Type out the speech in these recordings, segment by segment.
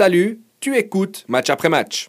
Salut, tu écoutes match après match.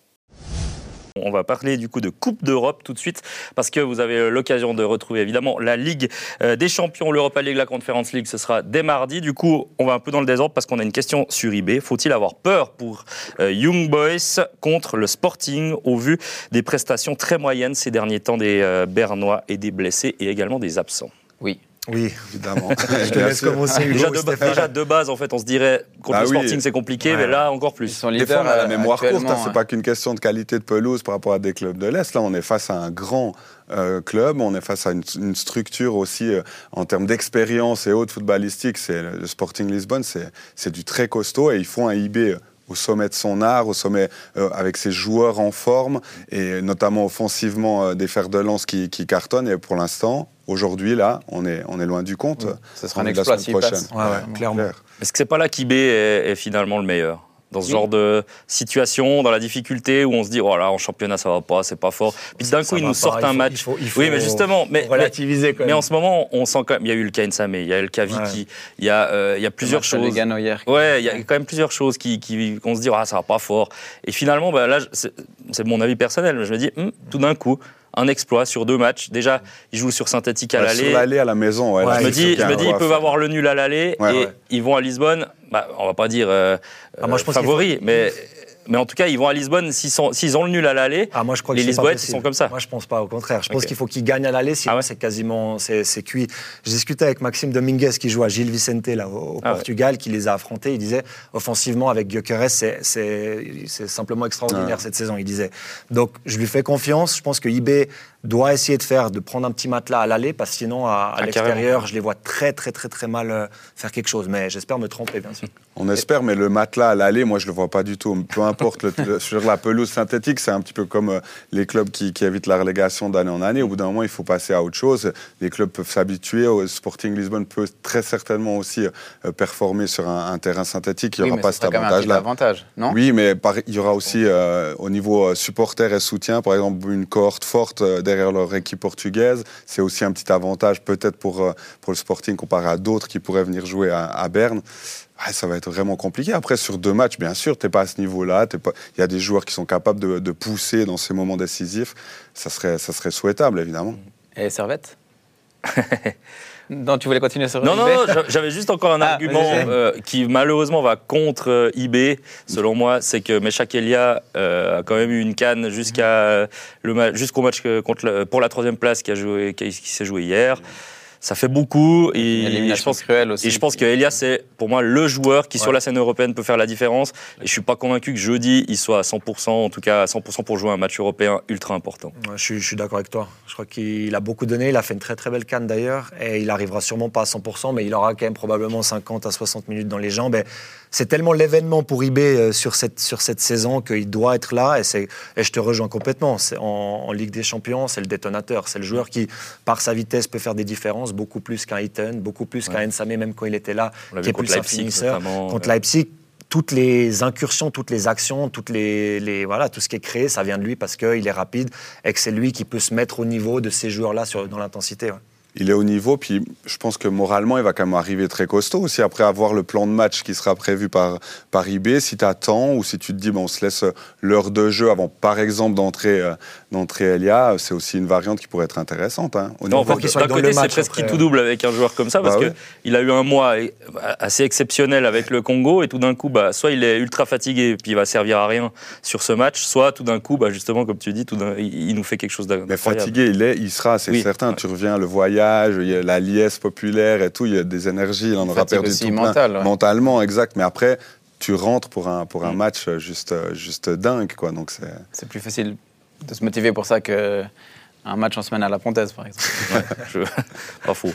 On va parler du coup de Coupe d'Europe tout de suite parce que vous avez l'occasion de retrouver évidemment la Ligue euh, des Champions, l'Europa League, la Conference League. Ce sera dès mardi. Du coup, on va un peu dans le désordre parce qu'on a une question sur eBay. Faut-il avoir peur pour euh, Young Boys contre le Sporting au vu des prestations très moyennes ces derniers temps des euh, Bernois et des blessés et également des absents? Oui. Oui, évidemment. Je te laisse commencer. Hugo, Déjà de, Stéphane. déjà, de base, en fait, on se dirait contre Ah le oui. Sporting c'est compliqué, Ouais. mais là encore plus. Ils sont Des leaders. fois, on a la euh, mémoire courte. hein, c'est pas qu'une question de qualité de pelouse par rapport à des clubs de l'Est. Là, on est face à un grand euh, club. On est face à une, une structure aussi euh, en termes d'expérience et autres footballistiques. C'est le Sporting Lisbonne. C'est c'est du très costaud et ils font un IB au sommet de son art, au sommet euh, avec ses joueurs en forme et notamment offensivement euh, des fers de lance qui, qui cartonnent. Et pour l'instant, aujourd'hui, là, on est, on est loin du compte. Ce sera On un exploit semaine s'il prochaine. passe. Ouais, ouais, clairement. Clair. Est-ce que c'est pas là qu'IB est, est finalement le meilleur? Dans ce Oui. genre de situation, dans la difficulté où on se dit oh là en championnat ça va pas, c'est pas fort. Puis d'un coup ils nous sortent un faut- match. il faut- il faut oui mais justement, mais, relativiser quand mais en ce moment on sent quand même, il y a eu le Kain Samé, il y a eu le Kavi Ouais. qui, il y a, euh, il y a plusieurs choses. Hier. Ouais, il y a quand même plusieurs choses qui, qui qu'on se dit ah ça va pas fort. Et finalement bah, là c'est mon avis personnel, mais je me dis hum, tout d'un coup un exploit sur deux matchs. Déjà ils jouent sur synthétique à Ouais, l'aller. Sur l'aller à la maison, ouais, Je me dis, je me dis, ils peuvent avoir le nul à l'aller Ouais, et ouais. ils vont à Lisbonne. Bah, on va pas dire euh, Ah, moi, je pense qu'il favoris, mais mais en tout cas, ils vont à Lisbonne s'ils ont le nul à l'aller. Ah, moi, je crois Les que Lisboètes, sont comme ça. Moi, je pense pas. Au contraire, je pense qu'il faut qu'ils gagnent à l'aller. Sinon, Ah ouais c'est quasiment c'est c'est cuit. Je discutais avec Maxime Dominguez qui joue à Gilles Vicente là au, au Ah ouais. Portugal, qui les a affrontés. Il disait offensivement avec Gyökeres, c'est c'est c'est simplement extraordinaire cette saison. Il disait. Donc, je lui fais confiance. Je pense que IB doit essayer de faire, de prendre un petit matelas à l'aller, parce que sinon, à, à Ah, l'extérieur, carrément. je les vois très, très, très, très mal euh, faire quelque chose. Mais j'espère me tromper, bien sûr. On espère, mais le matelas à l'aller, moi, je le vois pas du tout. Peu importe, le- le- sur la pelouse synthétique, c'est un petit peu comme euh, les clubs qui, qui évitent la relégation d'année en année. Au bout d'un moment, il faut passer à autre chose. Les clubs peuvent s'habituer. Sporting Lisbonne peut très certainement aussi euh, performer sur un, un terrain synthétique. Il n'y Oui, aura pas ce cet avantage-là. avantage, non? Oui, mais par- il y aura aussi euh, au niveau euh, supporter et soutien, par exemple, une cohorte forte derrière leur équipe portugaise. C'est aussi un petit avantage peut-être pour, pour le Sporting comparé à d'autres qui pourraient venir jouer à, à Berne. Ouais, ça va être vraiment compliqué. Après, sur deux matchs, bien sûr, tu n'es pas à ce niveau-là. t'es pas- Il y a des joueurs qui sont capables de, de pousser dans ces moments décisifs. Ça serait, ça serait souhaitable, évidemment. Et Servette Non, tu voulais continuer sur Non, non, non, j'a- j'avais juste encore un Ah, argument euh, qui malheureusement va contre euh, IB, selon moi, c'est que Meshak Elia euh, a quand même eu une canne jusqu'à euh, le ma- jusqu'au match que- contre pour la troisième place qui, a joué, qui, qui s'est joué hier. Ça fait beaucoup Une et je pense cruelle aussi. Et je pense que Elia, c'est pour moi le joueur qui, sur la scène européenne, peut faire la différence. Et je suis pas convaincu que jeudi, il soit à 100%, en tout cas à 100% pour jouer un match européen ultra important. Ouais, je suis, je suis d'accord avec toi. Je crois qu'il a beaucoup donné. Il a fait une très très belle canne d'ailleurs. Et il arrivera sûrement pas à 100%, mais il aura quand même probablement 50 à 60 minutes dans les jambes. Et c'est tellement l'événement pour IB euh, sur cette, sur cette saison qu'il doit être là. Et, c'est- et je te rejoins complètement. C'est En, en Ligue des Champions, c'est le détonateur. C'est le joueur qui, par sa vitesse, peut faire des différences beaucoup plus qu'un Eaton, beaucoup plus qu'un Nsame, même quand il était là, qui est plus un finisseur. Contre. Leipzig, toutes les incursions, toutes les actions, toutes les, les- voilà, tout ce qui est créé, ça vient de lui parce qu'il est rapide et que c'est lui qui peut se mettre au niveau de ces joueurs-là dans l'intensité. ouais. Il est au niveau, puis je pense que moralement, il va quand même arriver très costaud aussi après avoir le plan de match qui sera prévu par, par IB. Si tu attends ou si tu te dis, bon, on se laisse l'heure de jeu avant, par exemple, d'entrer euh, d'entrer Elia, c'est aussi une variante qui pourrait être intéressante. hein, au Non, niveau encore de- qu'il soit côté, c'est presque qui tout euh. double avec un joueur comme ça, parce Bah que ouais. il a eu un mois assez exceptionnel avec le Congo, et tout d'un coup, bah, soit il est ultra fatigué, puis il va servir à rien sur ce match, soit tout d'un coup, bah, justement, comme tu dis, tout il nous fait quelque chose Mais d'incroyable. fatigué, il est, il sera, c'est Oui. certain. Ouais. Tu reviens, le voyage, il y a la liesse populaire et tout, il y a des énergies, il en aura perdu aussi tout plein. mentale, ouais. Mentalement, exact. Mais après, tu rentres pour un, pour un Mm. match juste, juste dingue, quoi. Donc c'est. C'est plus facile de se motiver pour ça que un match en semaine à la Pontaise, par exemple. Ouais, je- pas faux.